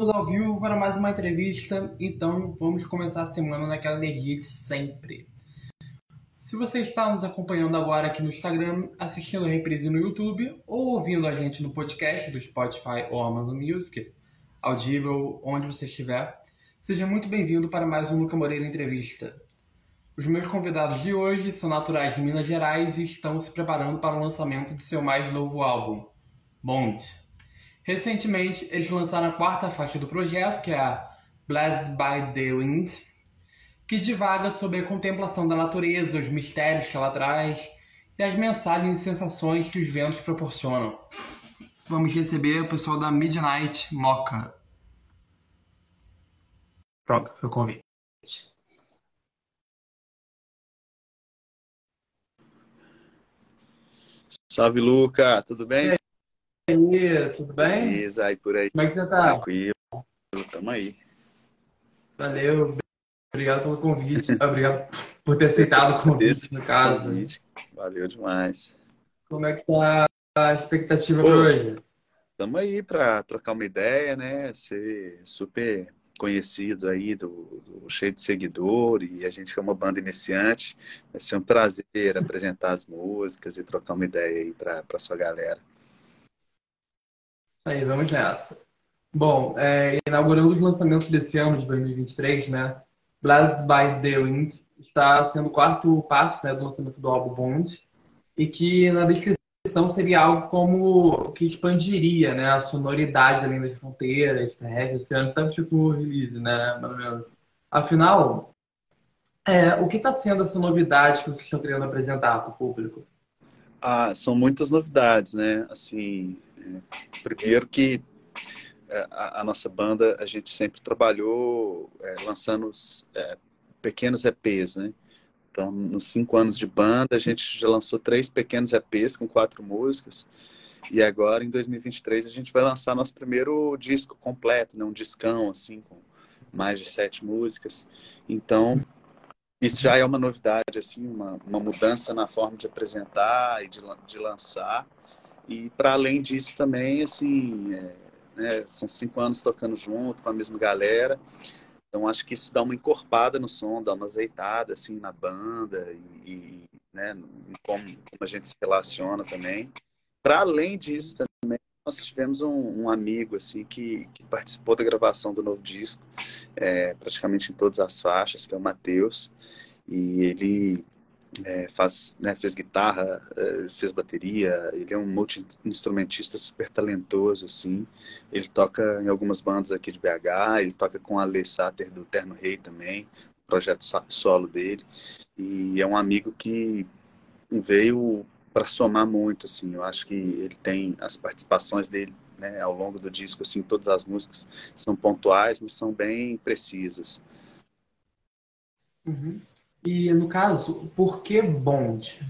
ao vivo para mais uma entrevista, então vamos começar a semana naquela energia de sempre. Se você está nos acompanhando agora aqui no Instagram, assistindo a reprise no YouTube ou ouvindo a gente no podcast do Spotify ou Amazon Music, audível, onde você estiver, seja muito bem-vindo para mais um Luca Moreira Entrevista. Os meus convidados de hoje são naturais de Minas Gerais e estão se preparando para o lançamento de seu mais novo álbum, Bond. Recentemente, eles lançaram a quarta faixa do projeto, que é a Blessed by the Wind, que divaga sobre a contemplação da natureza, os mistérios que ela traz e as mensagens e sensações que os ventos proporcionam. Vamos receber o pessoal da Midnight Mocha. Pronto, foi o convite. Salve, Luca, tudo bem? Aí, tudo bem? Beleza, aí por aí. Como é que você tá? Tranquilo, tamo aí. Valeu, obrigado pelo convite. Obrigado por ter aceitado o convite, no caso. Convite. Valeu demais. Como é que tá a expectativa para hoje? Tamo aí para trocar uma ideia, né? Ser super conhecido aí, do, do, cheio de seguidor, e a gente é uma banda iniciante. Vai ser um prazer apresentar as músicas e trocar uma ideia aí para sua galera. Aí, vamos nessa. Bom, é, inaugurando os lançamentos desse ano de 2023, né? Blessed by the Wind está sendo o quarto passo né, do lançamento do álbum Bond e que na descrição seria algo como que expandiria né, a sonoridade além das fronteiras, terrestres, oceanos, sabe tipo release, né? Mais ou menos. Afinal, é, o que está sendo essa novidade que vocês estão querendo apresentar para o público? Ah, são muitas novidades, né? Assim, Primeiro que é, a, a, nossa banda, a gente sempre trabalhou é, lançando é, pequenos EPs, né? Então, nos cinco anos de banda, a gente já lançou três pequenos EPs com quatro músicas. E agora, em 2023, a gente vai lançar nosso primeiro disco completo, né? Um discão, assim, com mais de sete músicas. Então, isso já é uma novidade, assim, uma, uma mudança na forma de apresentar e de, de lançar. E para além disso também, assim, é, né, são cinco anos tocando junto com a mesma galera. Então acho que isso dá uma encorpada no som, dá uma azeitada assim na banda e, e né, como, como, a gente se relaciona também. Para além disso também nós tivemos um, um amigo assim que, que, participou da gravação do novo disco, é, praticamente em todas as faixas, que é o Matheus. E ele é, faz, né, fez guitarra, é, fez bateria, ele é um multi-instrumentista super talentoso, assim. Ele toca em algumas bandas aqui de BH, ele toca com a Alê Sater do Terno Rei também, projeto solo dele. E é um amigo que veio para somar muito, assim. Eu acho que ele tem as participações dele né, ao longo do disco, assim, todas as músicas são pontuais, mas são bem precisas. Uhum. E, no caso, por que Bond?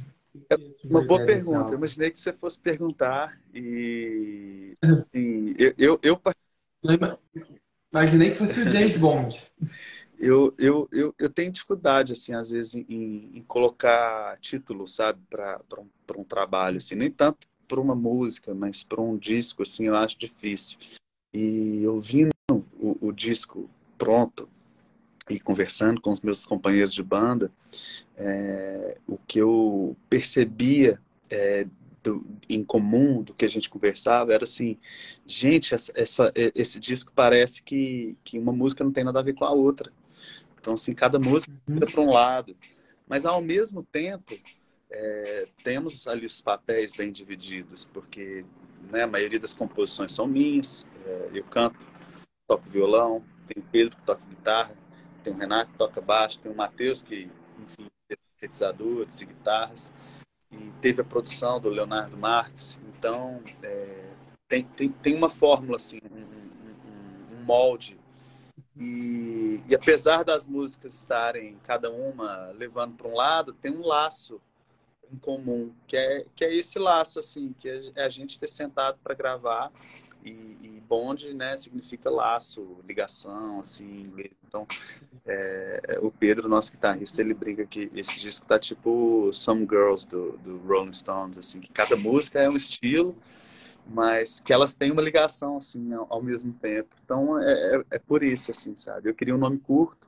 É uma boa pergunta. Eu imaginei que você fosse perguntar e, e eu, eu, eu, imaginei que fosse o James Bond. Eu, eu, eu, eu tenho dificuldade, assim, às vezes, em, em colocar título, sabe, para um, um trabalho, assim, nem tanto para uma música, mas para um disco, assim, eu acho difícil. E ouvindo o, o disco pronto, e conversando com os meus companheiros de banda, é, o que eu percebia é, do, em comum do que a gente conversava era assim, gente, essa, essa, esse disco parece que, que uma música não tem nada a ver com a outra. Então, assim, cada música uhum. para um lado. Mas, ao mesmo tempo, é, temos ali os papéis bem divididos, porque né, a maioria das composições são minhas, é, eu canto, toco violão, tem o Pedro que toca guitarra, tem o Renato que toca baixo, tem o Matheus que, enfim, é sintetizador, de guitarras, e teve a produção do Leonardo Marques. Então, é, tem, tem, tem uma fórmula, assim, um, um, um molde. E, e, apesar das músicas estarem cada uma levando para um lado, tem um laço em comum, que é, que é esse laço, assim, que é a gente ter sentado para gravar e, e bond, né, significa laço, ligação, assim, em inglês. Então, é, o Pedro, nosso guitarrista, ele brinca que esse disco tá tipo Some Girls do, do Rolling Stones, assim, que cada música é um estilo, mas que elas têm uma ligação assim ao, ao mesmo tempo. Então é, é, é, por isso assim, sabe? Eu queria um nome curto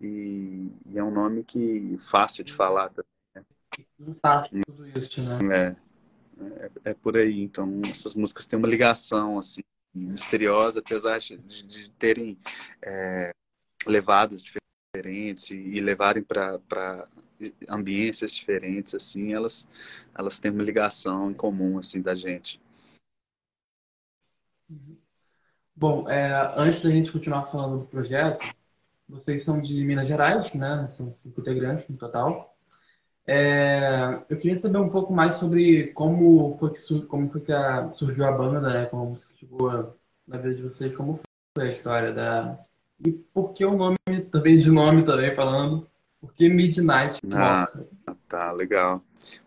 e, e é um nome que fácil de falar também. Né? Tá, tudo isso, né? É, é, é, por aí. Então essas músicas têm uma ligação assim misteriosa, apesar de, de terem é, levadas diferentes e, e levarem para ambiências diferentes assim elas elas têm uma ligação em comum assim da gente Bom, é, antes da gente continuar falando do projeto, vocês são de Minas Gerais, né? São cinco integrantes no total. É, eu queria saber um pouco mais sobre como foi que, como foi que a, surgiu a banda, né? Como a música chegou na vida de vocês, como foi a história da... E por que o nome, também de nome também falando, por que Midnight ah, tá, legal.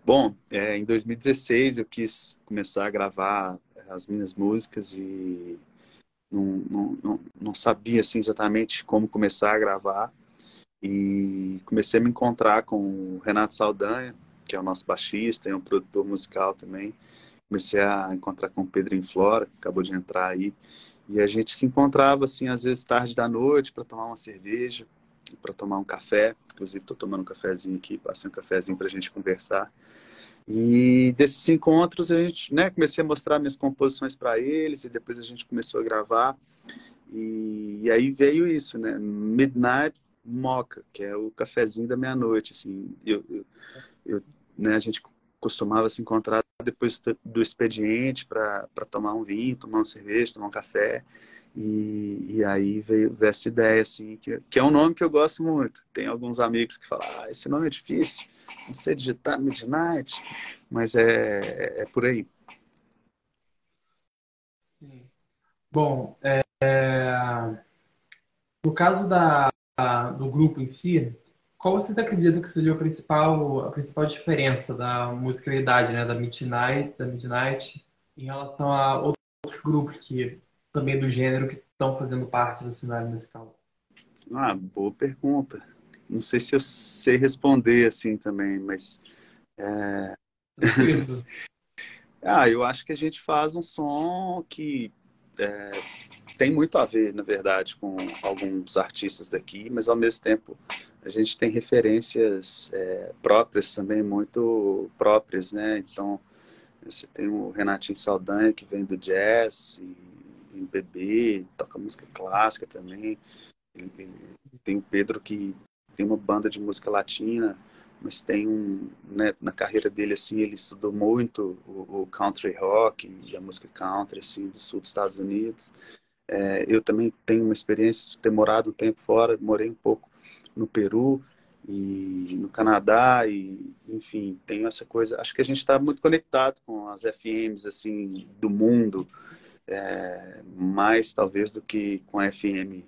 Bom, é, em 2016 eu quis começar a gravar as minhas músicas e não, não, não, não sabia assim, exatamente como começar a gravar. E comecei a me encontrar com o Renato Saldanha, que é o nosso baixista e um produtor musical também. Comecei a encontrar com o Pedro Flora, que acabou de entrar aí. E a gente se encontrava, assim, às vezes tarde da noite, para tomar uma cerveja, para tomar um café. Inclusive, estou tomando um cafezinho aqui, passei um cafezinho para a gente conversar. E desses encontros a gente, né, comecei a mostrar minhas composições para eles e depois a gente começou a gravar. E, e, aí veio isso, né, Midnight Mocha, que é o cafezinho da meia-noite, assim. Eu, eu, eu, né, a gente costumava se encontrar depois do expediente para tomar um vinho, tomar uma cerveja, tomar um café. E, e aí veio, veio, essa ideia, assim, que, que é um nome que eu gosto muito. Tem alguns amigos que falam, ah, esse nome é difícil, não sei digitar Midnight, mas é, é por aí. Bom, é, no caso da, do grupo em si, qual vocês acreditam que seria a principal, a principal diferença da musicalidade, né, da Midnight, da Midnight em relação a outros grupos que também do gênero que estão fazendo parte do cenário musical? Ah, boa pergunta. Não sei se eu sei responder assim também, mas. É... ah, eu acho que a gente faz um som que é, tem muito a ver, na verdade, com alguns artistas daqui, mas ao mesmo tempo a gente tem referências é, próprias também, muito próprias, né? Então, você tem o Renatinho Saldanha, que vem do jazz, e MPB, toca música clássica também. Tem o Pedro que tem uma banda de música latina, mas tem um, né, na carreira dele assim, ele estudou muito o, o, country rock e a música country assim do sul dos Estados Unidos. É, eu também tenho uma experiência de ter morado um tempo fora, morei um pouco no Peru e no Canadá e enfim tenho essa coisa acho que a gente está muito conectado com as FMs assim do mundo é, mais talvez do que com a FM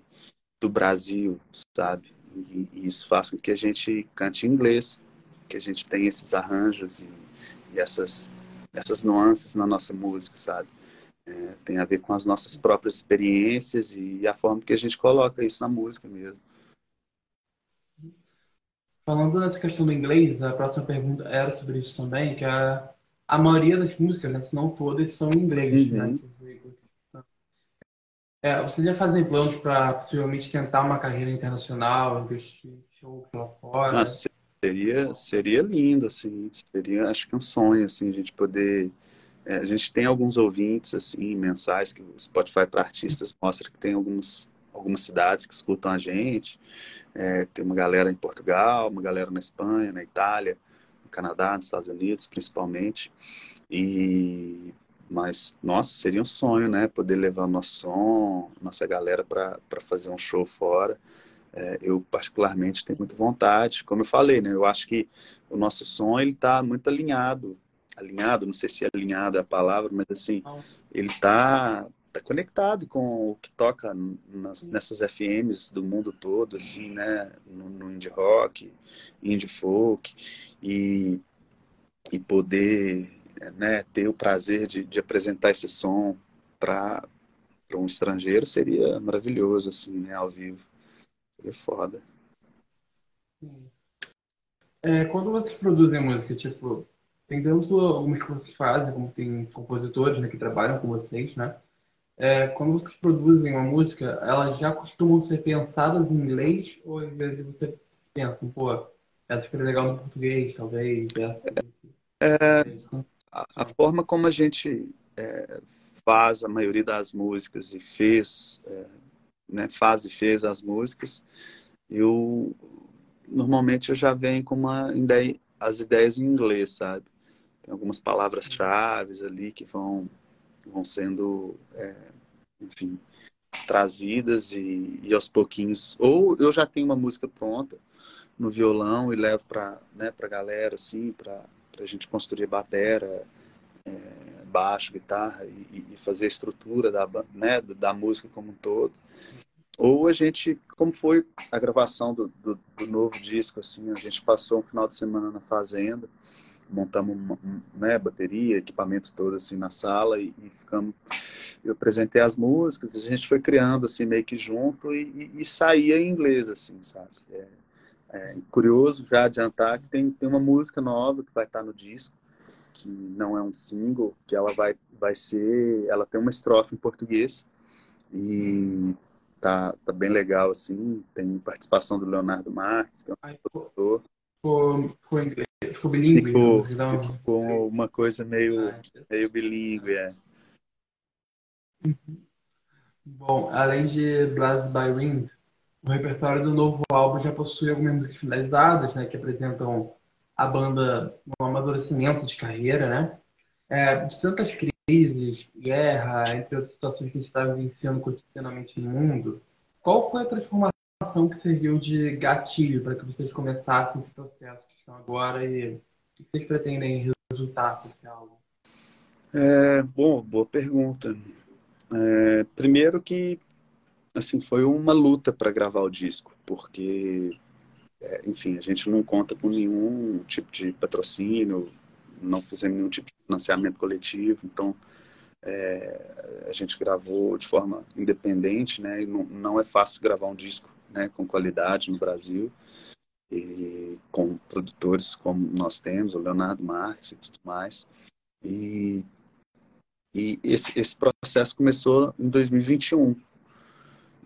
do Brasil, sabe? E, e, isso faz com que a gente cante em inglês, que a gente tenha esses arranjos e, e essas, essas nuances na nossa música, sabe? É, tem a ver com as nossas próprias experiências e a forma que a gente coloca isso na música mesmo. Falando nessa questão do inglês, a próxima pergunta era sobre isso também, que a, a maioria das músicas, né, se não todas, são em inglês, né? uhum. né? É, você já fazem planos para possivelmente tentar uma carreira internacional, investir show lá fora? Ah, seria, seria lindo, assim, seria acho que um sonho, assim, a gente poder. É, a gente tem alguns ouvintes, assim, mensais que o Spotify para artistas mostra que tem algumas, algumas cidades que escutam a gente. É, tem uma galera em Portugal, uma galera na Espanha, na Itália, no Canadá, nos Estados Unidos, principalmente. E mas, nossa, seria um sonho, né? Poder levar o nosso som, nossa galera para fazer um show fora. É, eu, particularmente, tenho muita vontade. Como eu falei, né? Eu acho que o nosso som, ele está muito alinhado. Alinhado, não sei se é alinhado é a palavra, mas assim, ele está tá conectado com o que toca nas, nessas FMs do mundo todo, assim, né? No, no indie rock, indie folk. E, e poder né, ter o prazer de, de apresentar esse som para um estrangeiro seria maravilhoso, assim, né, ao vivo. Seria foda. É, quando vocês produzem música, tipo, tem tanto algumas que vocês fazem, como tem compositores né, que trabalham com vocês, né? É, quando vocês produzem uma música, elas já costumam ser pensadas em inglês ou às vezes você pensa, pô, essa ficaria legal no português, talvez, essa... É, a, a, forma como a gente é, faz a maioria das músicas e fez, é, né, faz e fez as músicas, eu normalmente eu já venho com uma ideia, as ideias em inglês, sabe? Tem algumas palavras-chave ali que vão, vão sendo, é, enfim, trazidas e, e, aos pouquinhos. Ou eu já tenho uma música pronta no violão e levo para né, a galera, assim, para a gente construir batera, é, baixo, guitarra e, e, fazer a estrutura da, né, da música como um todo. Ou a gente, como foi a gravação do, do, do novo disco, assim, a gente passou um final de semana na fazenda, montamos uma, né, bateria, equipamento todo assim na sala e, e, ficamos. Eu apresentei as músicas, a gente foi criando assim meio que junto e, e, e saía em inglês assim, sabe? É, é, curioso já adiantar que tem, tem uma música nova que vai estar no disco que não é um single, que ela vai vai ser, ela tem uma estrofe em português e tá, tá bem legal assim, tem participação do Leonardo Marques, que é um produtor. Ficou, ficou inglês Ficou bilíngue? Ficou, ficou uma coisa meio, ah, meio bilíngue, é. Uhum. Bom, além de Blast by Wind, o repertório do novo álbum já possui algumas músicas finalizadas, né, que apresentam a banda no amadurecimento de carreira, né? É, de tantas crises, guerra, entre outras situações que a gente está vivenciando cotidianamente no mundo, qual foi a transformação que serviu de gatilho para que vocês começassem esse processo estão agora e o que vocês pretendem resultar desse álbum? É, bom, boa pergunta. É, primeiro que assim foi uma luta para gravar o disco, porque é, enfim a gente não conta com nenhum tipo de patrocínio, não fizemos nenhum tipo de financiamento coletivo, então é, a gente gravou de forma independente, né? E não, não é fácil gravar um disco, né, com qualidade no Brasil e com produtores como nós temos, o Leonardo Marques e tudo mais. E, e esse, esse processo começou em 2021.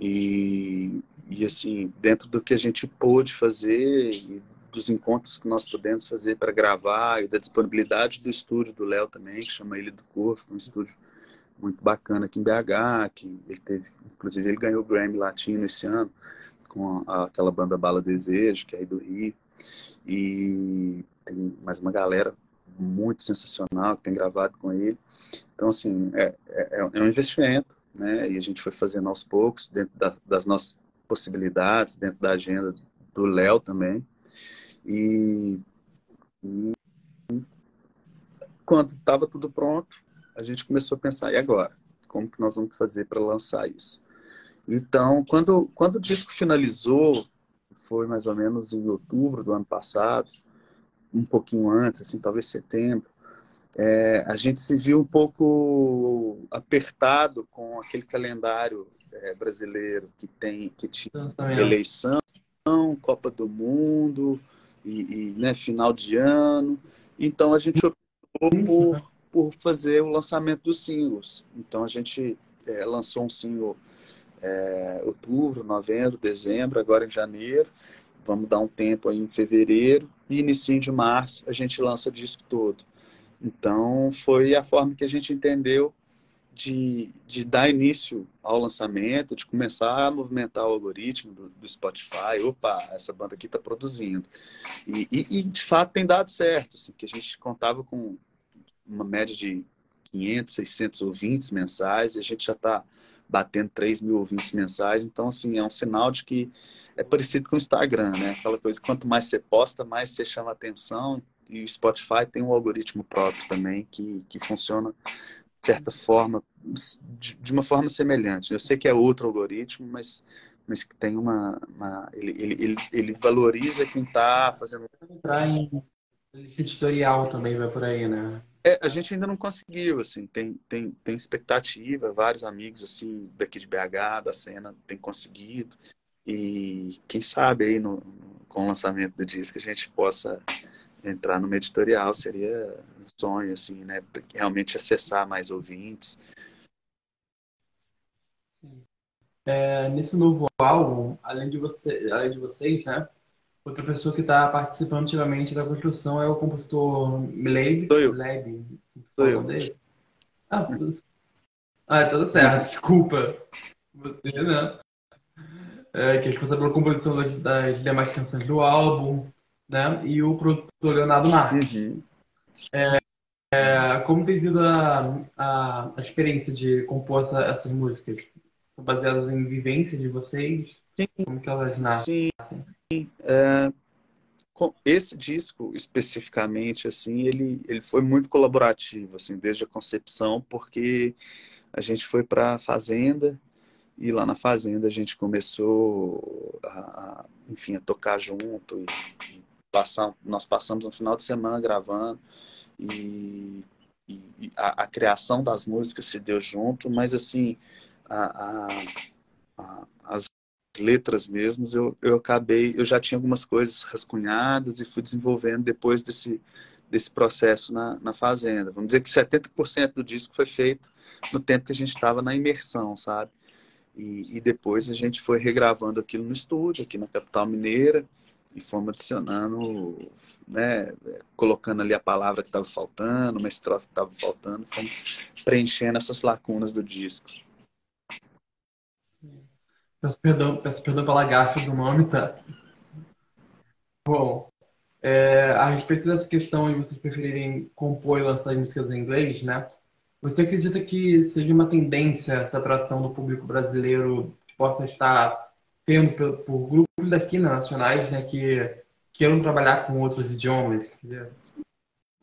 E, e assim, dentro do que a gente pôde fazer dos encontros que nós pudemos fazer para gravar e da disponibilidade do estúdio do Léo também, que chama Ilha do Corvo, é um estúdio muito bacana aqui em BH, que ele teve, inclusive ele ganhou o Grammy Latino esse ano com a, aquela banda Bala Desejo, que é aí do Rio. E tem mais uma galera muito sensacional que tem gravado com ele. Então, assim, é, é, é um investimento, né? E a gente foi fazendo aos poucos, dentro da, das nossas possibilidades, dentro da agenda do Léo também. E, e quando estava tudo pronto, a gente começou a pensar, e agora? Como que nós vamos fazer para lançar isso? Então, quando, quando o disco finalizou, foi mais ou menos em outubro do ano passado, um pouquinho antes, assim, talvez setembro, é, a gente se viu um pouco apertado com aquele calendário é, brasileiro que tem que tinha eleição, Copa do Mundo e, e né, final de ano. Então a gente optou por, por fazer o lançamento dos singles. Então a gente é, lançou um single é, outubro, novembro, dezembro, agora em janeiro. Vamos dar um tempo aí em fevereiro e início de março a gente lança o disco todo. Então foi a forma que a gente entendeu de, de dar início ao lançamento, de começar a movimentar o algoritmo do, do Spotify. Opa, essa banda aqui está produzindo. E, e, e, de fato tem dado certo, assim, que a gente contava com uma média de 500, 600 ouvintes mensais e a gente já está batendo 3 mil ouvintes mensais. Então, assim, é um sinal de que é parecido com o Instagram, né? Aquela coisa, quanto mais você posta, mais você chama atenção. E o Spotify tem um algoritmo próprio também que, que funciona de certa forma, de, de uma forma semelhante. Eu sei que é outro algoritmo, mas mas que tem uma, uma ele, ele, ele, ele, valoriza quem está fazendo. Entrar em editorial também vai por aí, né? É, a gente ainda não conseguiu, assim, tem, tem, tem expectativa, vários amigos, assim, daqui de BH, da cena, tem conseguido, e quem sabe aí no, no com o lançamento do disco a gente possa entrar no editorial seria um sonho, assim, né? Realmente acessar mais ouvintes. É, nesse novo álbum, além de, você, além de vocês, né? Outra pessoa que está participando ativamente da construção é o compositor Mileb. Sou eu. Mileb, Sou eu. dele. Ah, tudo, ah, tudo certo, desculpa. Você, né? É, que é responsável pela composição das, das demais canções do álbum, né? E o produtor Leonardo Marques. Uhum. É, como tem sido a, a, a experiência de compor essa, essas músicas? São baseadas em vivências de vocês? Sim. Como que elas nascem? Sim. É, com esse disco especificamente, assim, ele, ele foi muito colaborativo, assim, desde a concepção, porque a gente foi para a fazenda e lá na fazenda a gente começou a, a, enfim, a tocar junto e, e passar, nós passamos um final de semana gravando e, e a, a, criação das músicas se deu junto, mas assim a, as letras mesmas eu, eu acabei, eu já tinha algumas coisas rascunhadas e fui desenvolvendo depois desse desse processo na, na fazenda. Vamos dizer que 70% do disco foi feito no tempo que a gente estava na imersão, sabe? E, e, depois a gente foi regravando aquilo no estúdio, aqui na capital mineira, e fomos adicionando, né, colocando ali a palavra que estava faltando, uma estrofe que estava faltando, fomos preenchendo essas lacunas do disco. Peço perdão, peço perdão pela gafa do nome, tá? Bom, é, a respeito dessa questão de vocês preferirem compor e lançar músicas em inglês, né? Você acredita que seja uma tendência essa atração do público brasileiro que possa estar tendo por, por daqui né, nacionais, né, que queiram trabalhar com outros idiomas?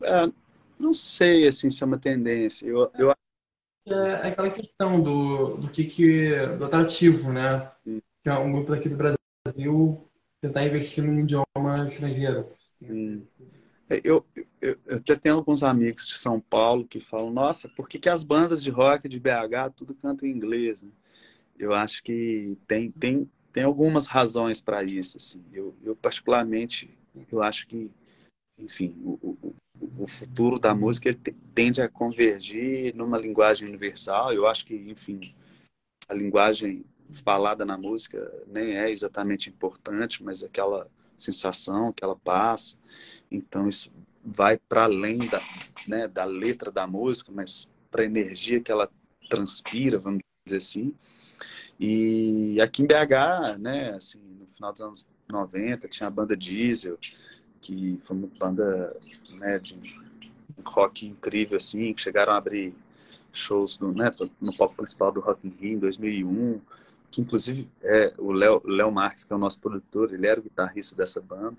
É, não sei assim se é uma tendência. Eu, eu... É aquela questão do, do que, que do atrativo, né? Hum. Que é um grupo daqui do Brasil tentar investir num idioma estrangeiro. Hum. Eu, eu, eu, até tenho alguns amigos de São Paulo que falam, nossa, por que, que as bandas de rock de BH tudo cantam em inglês? Né? Eu acho que tem, tem, tem algumas razões para isso. Assim. Eu, eu, particularmente, eu acho que, enfim, o, o, o futuro da música tende a convergir numa linguagem universal. Eu acho que, enfim, a linguagem falada na música nem é exatamente importante, mas aquela sensação que ela passa. Então, isso vai para além da, né, da letra da música, mas para a energia que ela transpira, vamos dizer assim. E aqui em BH, né, assim, no final dos anos 90, tinha a banda Diesel, que foi uma banda né, de rock incrível, assim, que chegaram a abrir shows no, né, no palco principal do Rock in Rio em 2001 que inclusive é o Léo Marques, que é o nosso produtor, ele era o guitarrista dessa banda.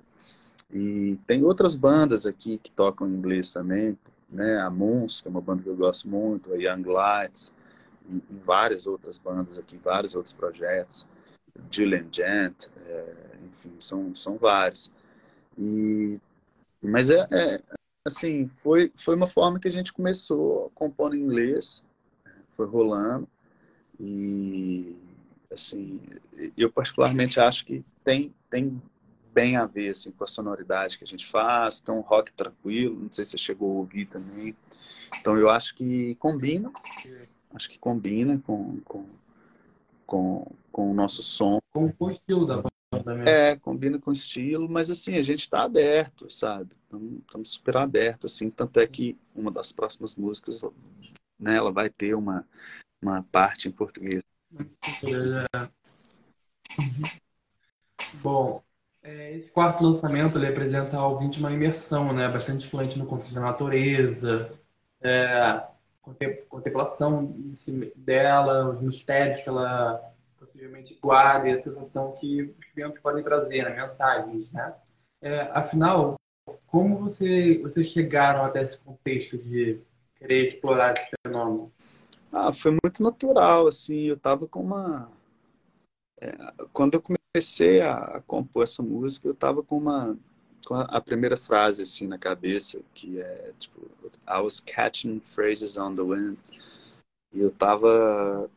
E tem outras bandas aqui que tocam em inglês também, né? A Moons, que é uma banda que eu gosto muito, a Young Lights, e, e várias outras bandas aqui, vários outros projetos. Julian Gent, é, enfim, são, são vários. E, mas é, é, assim, foi, foi uma forma que a gente começou compondo em inglês, foi rolando. E assim, eu particularmente acho que tem, tem bem a ver assim, com a sonoridade que a gente faz, tem um rock tranquilo, não sei se você chegou a ouvir também. Então eu acho que combina, acho que combina com, com, com, com o nosso som. Com o estilo da banda também. É, combina com o estilo, mas assim, a gente está aberto, sabe? Estamos super abertos, assim, tanto é que uma das próximas músicas, né, ela vai ter uma, uma parte em português. Bom, é, esse quarto lançamento ele apresenta ao ouvinte uma imersão, né, bastante influente no contexto da natureza, é, contemplação dela, os mistérios que ela possivelmente guarda e a sensação que os clientes podem trazer, né, mensagens, né? É, afinal, como você, vocês chegaram até esse contexto de querer explorar esse fenômeno? Ah, foi muito natural, assim, eu tava com uma... É, quando eu comecei a, compor essa música, eu tava com uma... com a, primeira frase, assim, na cabeça, que é, tipo, I was catching phrases on the wind. E eu tava...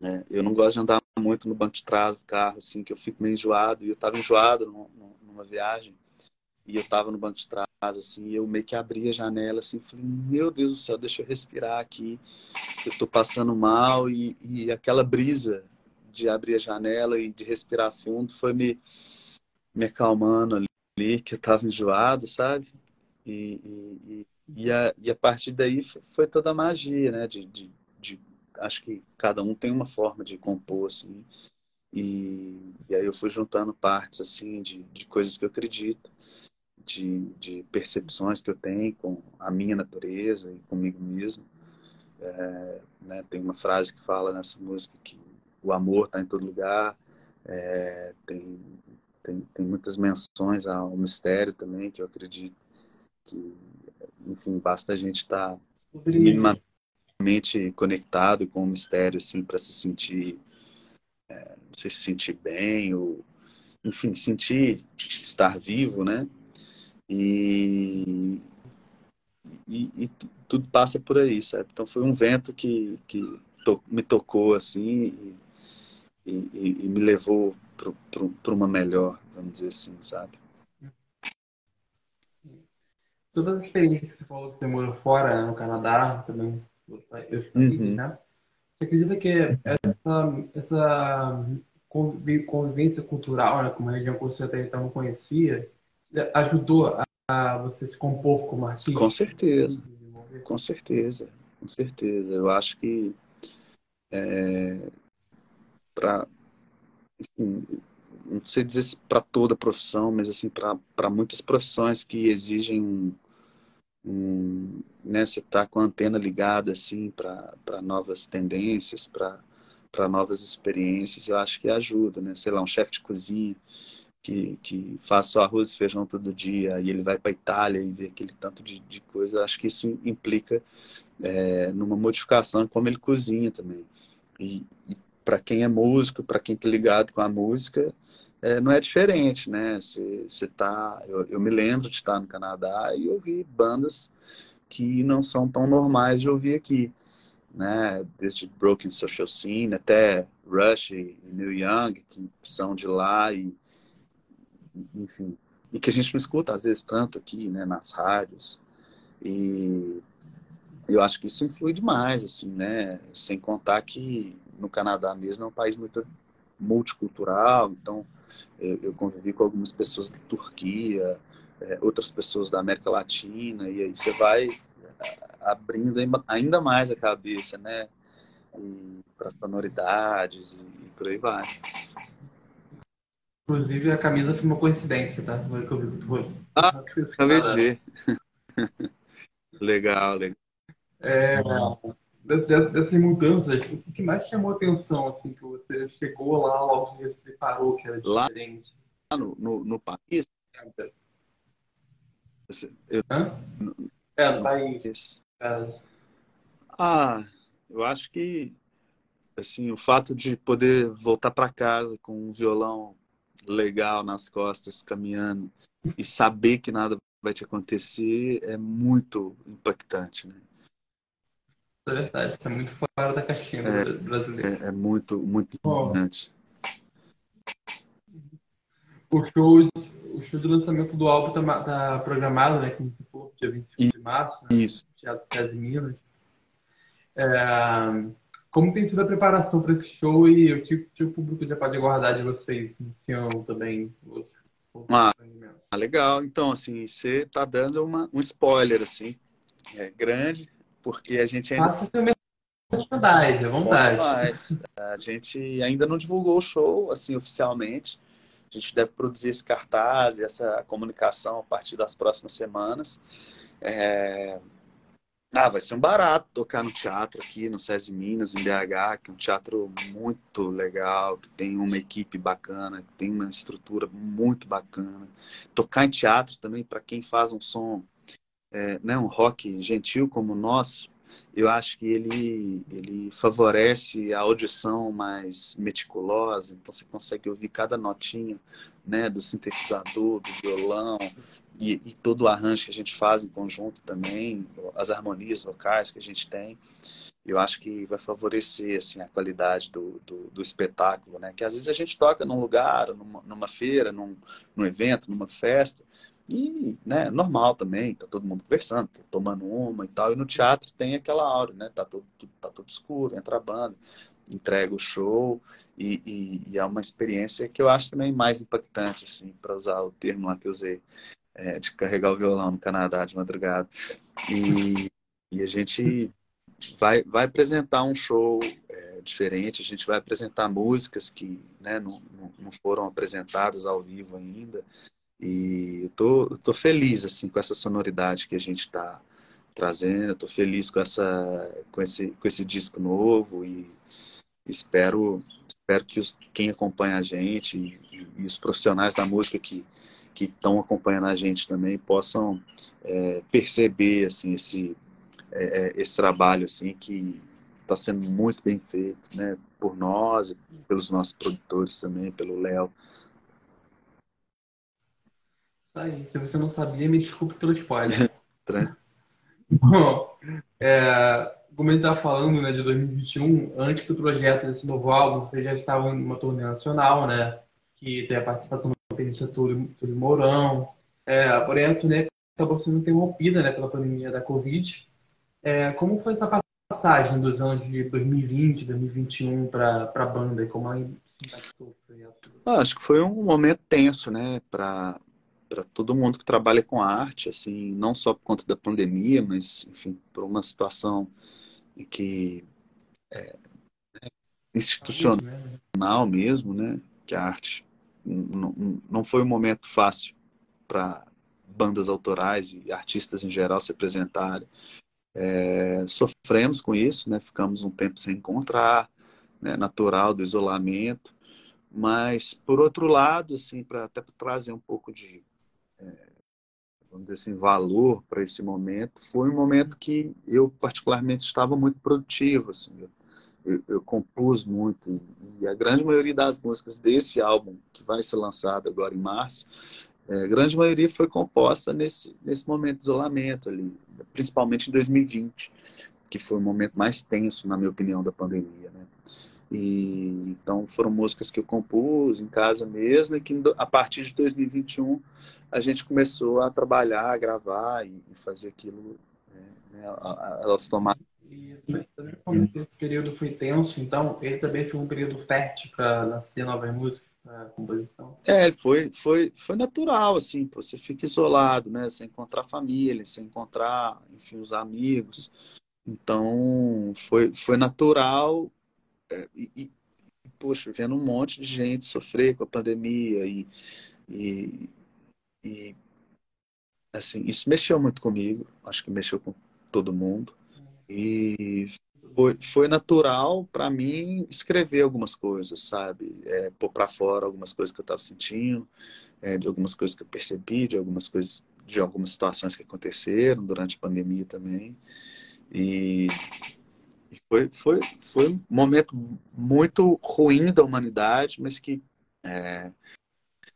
Né, eu não gosto de andar muito no banco de trás do carro, assim, que eu fico meio enjoado. E eu tava enjoado numa, numa viagem. E eu tava no banco de trás assim, e eu meio que abri a janela, assim, falei, meu Deus do céu, deixa eu respirar aqui, eu tô passando mal, e, e aquela brisa de abrir a janela e de respirar fundo foi me, me acalmando ali, que eu tava enjoado, sabe? E, e, e, a, e a partir daí foi toda a magia, né? De, de, de, acho que cada um tem uma forma de compor, assim, e, e aí eu fui juntando partes, assim, de, de coisas que eu acredito de, de percepções que eu tenho com a minha natureza e comigo mesmo. É, né, tem uma frase que fala nessa música que o amor está em todo lugar. É, tem, tem, tem muitas menções ao mistério também, que eu acredito que, enfim, basta a gente estar tá minimamente conectado com o mistério, assim, para se sentir, é, se sentir bem, ou, enfim, sentir estar vivo, né? E, e, e, tudo passa por aí, sabe? Então foi um vento que, que to, me tocou assim e, e, e me levou para uma melhor, vamos dizer assim, sabe? Todas as experiências que você falou que você morou fora, no Canadá, também, eu uhum. né? Você acredita que essa, essa convivência cultural, né, com uma região que você até então não conhecia, ajudou a você se compor como artista? Com certeza, com certeza, com certeza. Eu acho que é, para não sei dizer para toda profissão, mas assim para muitas profissões que exigem um, um né, você tá com a antena ligada assim para novas tendências, para novas experiências, eu acho que ajuda, né? Sei lá, um chefe de cozinha que, que faz só arroz e feijão todo dia e ele vai para Itália e vê aquele tanto de, de coisa, acho que isso implica é, numa modificação como ele cozinha também. E, e para quem é músico, para quem está ligado com a música, é, não é diferente, né? Você tá, eu, eu, me lembro de estar no Canadá e ouvir bandas que não são tão normais de ouvir aqui, né? Desde Broken Social Scene até Rush e Neil Young, que são de lá e enfim, e que a gente não escuta às vezes tanto aqui, né, nas rádios. E eu acho que isso influi demais, assim, né? Sem contar que no Canadá mesmo é um país muito multicultural, então eu, eu convivi com algumas pessoas da Turquia, é, outras pessoas da América Latina, e aí você vai é, abrindo ainda mais a cabeça, né? Para sonoridades e, e por aí vai. Inclusive, a camisa foi uma coincidência, tá? Foi que eu vi que tu. Ah, acabei de ver. legal, legal. É, dessas mudanças, o que mais chamou a atenção, assim, que você chegou lá, logo que você preparou, que era diferente? Lá no, no, no país? Eu, Hã? No, é, no país. Ah, eu acho que assim, o fato de poder voltar para casa com um violão legal nas costas, caminhando, e saber que nada vai te acontecer é muito impactante, né? É verdade, isso é muito fora da caixinha é, brasileira. É, é, muito, muito importante. O show, o show de lançamento do álbum tá, tá programado, né? Como você falou, dia 25 de março. Né? Isso. Teatro César Minas. É, como tem sido a preparação para esse show e o que, que, o público já pode aguardar de vocês esse ano também? Ah, ah, legal. Então, assim, você está dando uma, um spoiler, assim, é grande, porque a gente ainda... Faça seu merchandise, à vontade. Mas a gente ainda não divulgou o show, assim, oficialmente. A gente deve produzir esse cartaz e essa comunicação a partir das próximas semanas. É... Ah, vai ser um barato tocar no teatro aqui no SESI Minas, em BH, que é um teatro muito legal, que tem uma equipe bacana, que tem uma estrutura muito bacana. Tocar em teatro também, para quem faz um som, é, né, um rock gentil como o nosso, eu acho que ele, ele favorece a audição mais meticulosa, então você consegue ouvir cada notinha né, do sintetizador, do violão e, e, todo o arranjo que a gente faz em conjunto também, as harmonias vocais que a gente tem, eu acho que vai favorecer assim a qualidade do, do, do espetáculo, né? Que às vezes a gente toca num lugar, numa, numa feira, num, num evento, numa festa E, né, normal também, tá todo mundo conversando, tomando uma e tal. E no teatro tem aquela aura, né? Tá tudo, tá tudo escuro, entra a banda, entrega o show e, e, e, é uma experiência que eu acho também mais impactante, assim, para usar o termo lá que eu usei, é, de carregar o violão no Canadá de madrugada. E, e a gente vai, vai apresentar um show é, diferente, a gente vai apresentar músicas que né, não, não foram apresentadas ao vivo ainda. E eu tô, eu tô feliz assim com essa sonoridade que a gente está trazendo. Estou feliz com essa com esse com esse disco novo e espero espero que os, quem acompanha a gente e, e os profissionais da música que que estão acompanhando a gente também possam é, perceber assim esse é, é esse trabalho assim que está sendo muito bem feito, né, por nós, pelos nossos produtores também, pelo Léo. Aí, se você não sabia, me desculpe pelo spoiler. Bom, é, como ele estava falando né, de 2021, antes do projeto desse novo álbum, você já estava em uma turnê nacional, né? Que tem a participação do pianista Túlio, Túlio Mourão. É, porém, a turnê acabou sendo interrompida né, pela pandemia da Covid. É, como foi essa passagem dos anos de 2020, 2021 para a banda e como ela impactou o projeto? Ah, acho que foi um momento tenso, né, para para todo mundo que trabalha com arte, assim, não só por conta da pandemia, mas, enfim, por uma situação em que é, é institucional mesmo, né, que a arte não, não foi um momento fácil para bandas autorais e artistas em geral se apresentarem. É, sofremos com isso, né, ficamos um tempo sem encontrar, né, natural do isolamento, mas por outro lado, assim, para até trazer um pouco de vamos dizer assim, valor para esse momento, foi um momento que eu particularmente estava muito produtivo, assim, eu, eu, compus muito e a grande maioria das músicas desse álbum que vai ser lançado agora em março, é, a grande maioria foi composta nesse nesse momento de isolamento ali, principalmente em 2020, que foi o momento mais tenso, na minha opinião, da pandemia, né? E, então foram músicas que eu compus em casa mesmo e que a partir de 2021 a gente começou a trabalhar, a gravar e, fazer aquilo, né, né elas tomaram. E também como esse período foi tenso, então ele também foi um período fértil para nascer novas músicas, para composição. É, foi, foi, foi natural, assim, você fica isolado, né, sem encontrar família, sem encontrar, enfim, os amigos. Então foi, foi natural é, e, e, poxa, vendo um monte de gente sofrer com a pandemia e, e, e assim, isso mexeu muito comigo, acho que mexeu com todo mundo. E foi, foi natural para mim escrever algumas coisas, sabe? É, pôr para fora algumas coisas que eu estava sentindo, é, de algumas coisas que eu percebi, de algumas coisas, de algumas situações que aconteceram durante a pandemia também. E foi, foi, foi um momento muito ruim da humanidade, mas que, é,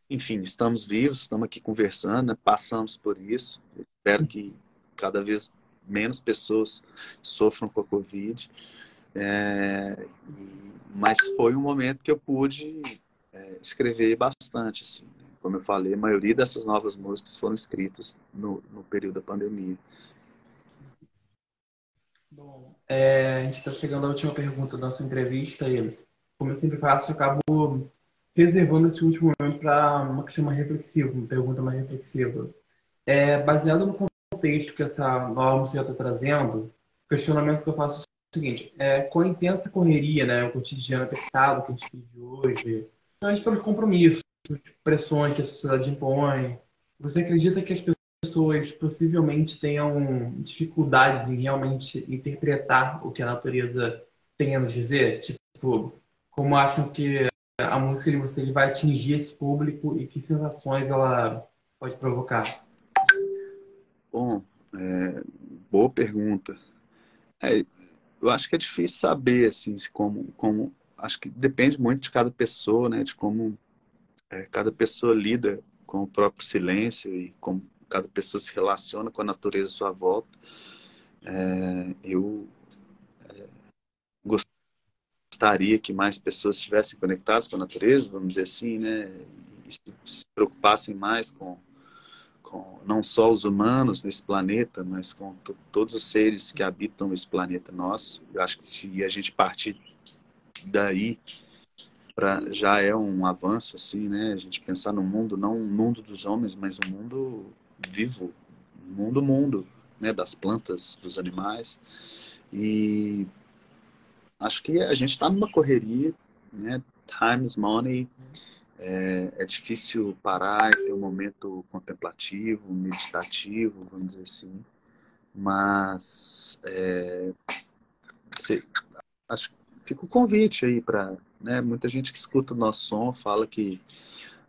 enfim, estamos vivos, estamos aqui conversando, né? passamos por isso. espero que cada vez menos pessoas sofram com a Covid. É, mas foi um momento que eu pude é, escrever bastante. Assim, né? Como eu falei, a maioria dessas novas músicas foram escritas no, no período da pandemia. Bom, é, a gente está chegando à última pergunta da nossa entrevista e, como eu sempre faço, eu acabo reservando esse último momento para uma questão mais reflexiva, uma pergunta mais reflexiva. É, baseado no contexto que essa nova música está trazendo, o questionamento que eu faço é o seguinte: é, com a intensa correria, né, o cotidiano apertado que a gente vive hoje, principalmente pelos compromissos, pressões que a sociedade impõe, você acredita que as pessoas possivelmente tenham dificuldades em realmente interpretar o que a natureza tem a nos dizer? Tipo, como acham que a música de vocês vai atingir esse público e que sensações ela pode provocar? Bom, é, boa pergunta. É, eu acho que é difícil saber, assim, como, como acho que depende muito de cada pessoa, né, de como é, cada pessoa lida com o próprio silêncio e como cada pessoa se relaciona com a natureza à sua volta. É, eu é, gostaria que mais pessoas estivessem conectadas com a natureza, vamos dizer assim, né? E se, se preocupassem mais com, com não só os humanos nesse planeta, mas com todos os seres que habitam esse planeta nosso. Eu acho que se a gente partir daí, pra, já é um avanço, assim, né? A gente pensar no mundo, não um mundo dos homens, mas um mundo vivo, mundo mundo, né? Das plantas, dos animais. E acho que a gente está numa correria, né? Time is money. É, é, difícil parar e ter um momento contemplativo, meditativo, vamos dizer assim. Mas é, se, acho fica o convite aí para né, muita gente que escuta o nosso som fala que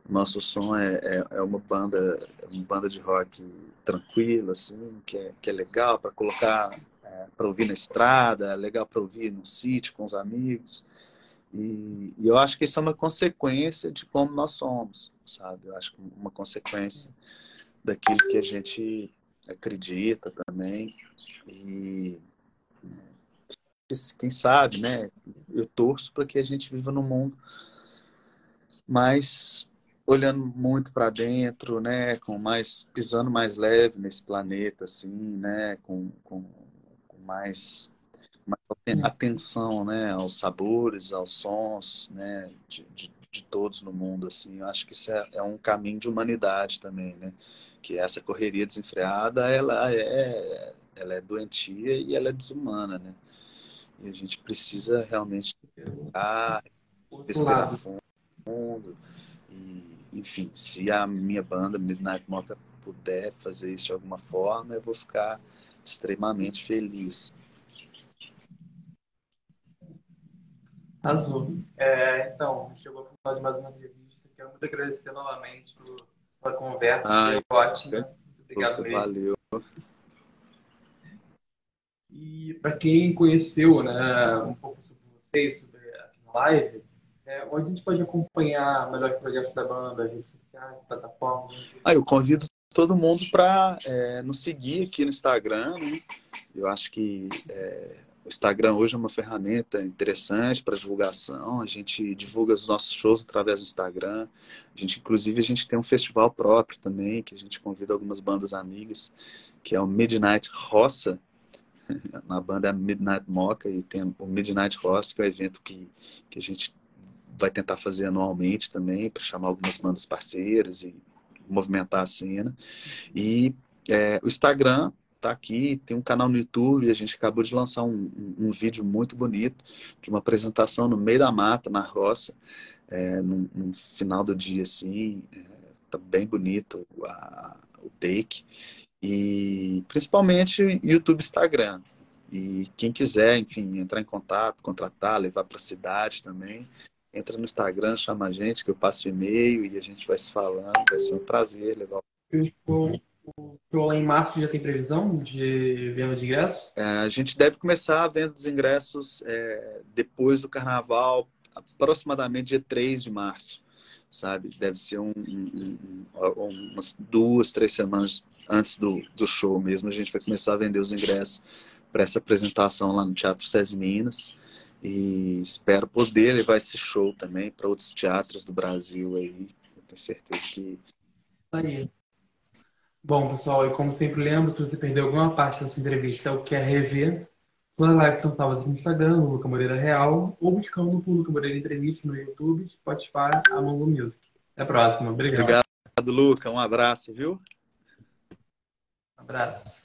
nosso som é, é, é uma banda é uma banda de rock tranquila assim que é, que é legal para colocar é, para ouvir na estrada é legal para ouvir no sítio com os amigos e, e, eu acho que isso é uma consequência de como nós somos sabe eu acho que uma consequência daquilo que a gente acredita também e quem sabe, né? Eu torço para que a gente viva num mundo mais olhando muito para dentro, né? Com mais pisando mais leve nesse planeta, assim, né? Com, com, com mais, mais atenção, né? Aos sabores, aos sons, né? De, de, de, todos no mundo, assim. Eu acho que isso é, é um caminho de humanidade também, né? Que essa correria desenfreada, ela é, ela é doentia e ela é desumana, né? E a gente precisa realmente respirar, respirar fundo. E, enfim, se a minha banda, Midnight Mocha, puder fazer isso de alguma forma, eu vou ficar extremamente feliz. Azul. É, então, chegou o final de mais uma entrevista. Quero muito agradecer novamente pela conversa. Ah, Foi. Muito obrigado mesmo. Valeu. E para quem conheceu né, um pouco sobre vocês, sobre a live, é, onde a gente pode acompanhar melhor projetos da banda, redes sociais, plataformas? Ah, eu convido todo mundo para é, nos seguir aqui no Instagram. Né? Eu acho que é, o Instagram hoje é uma ferramenta interessante para divulgação. A gente divulga os nossos shows através do Instagram. A gente, inclusive, a gente tem um festival próprio também, que a gente convida algumas bandas amigas, que é o Midnight Roça, na banda é Midnight Mocha e tem o Midnight Ross, que é o evento que, que a gente vai tentar fazer anualmente também, para chamar algumas bandas parceiras e movimentar a cena. E é, o Instagram tá aqui, tem um canal no YouTube, a gente acabou de lançar um, um, vídeo muito bonito de uma apresentação no meio da mata, na roça, é, no, no final do dia, assim, é, tá bem bonito a, o take. E principalmente YouTube Instagram. E quem quiser, enfim, entrar em contato, contratar, levar para a cidade também, entra no Instagram, chama a gente, que eu passo e-mail e a gente vai se falando. Vai ser um prazer levar. O show em março já tem previsão de venda de ingressos? É, a gente deve começar a venda dos ingressos é, depois do carnaval, aproximadamente dia 3 de março sabe? Deve ser um, um, um, umas duas, três semanas antes do, do show mesmo. A gente vai começar a vender os ingressos para essa apresentação lá no Teatro SESI Minas. E espero poder levar esse show também para outros teatros do Brasil aí. Eu tenho certeza que. Aí. Bom, pessoal, e como sempre lembro, se você perdeu alguma parte dessa entrevista ou quer rever, toda live estão salvas aqui no Instagram, no Luca Moreira Real, ou buscando por Luca Moreira Entrevista no YouTube, Spotify, Among Music. Até a próxima. Obrigado. Obrigado, Luca. Um abraço, viu? Um abraço.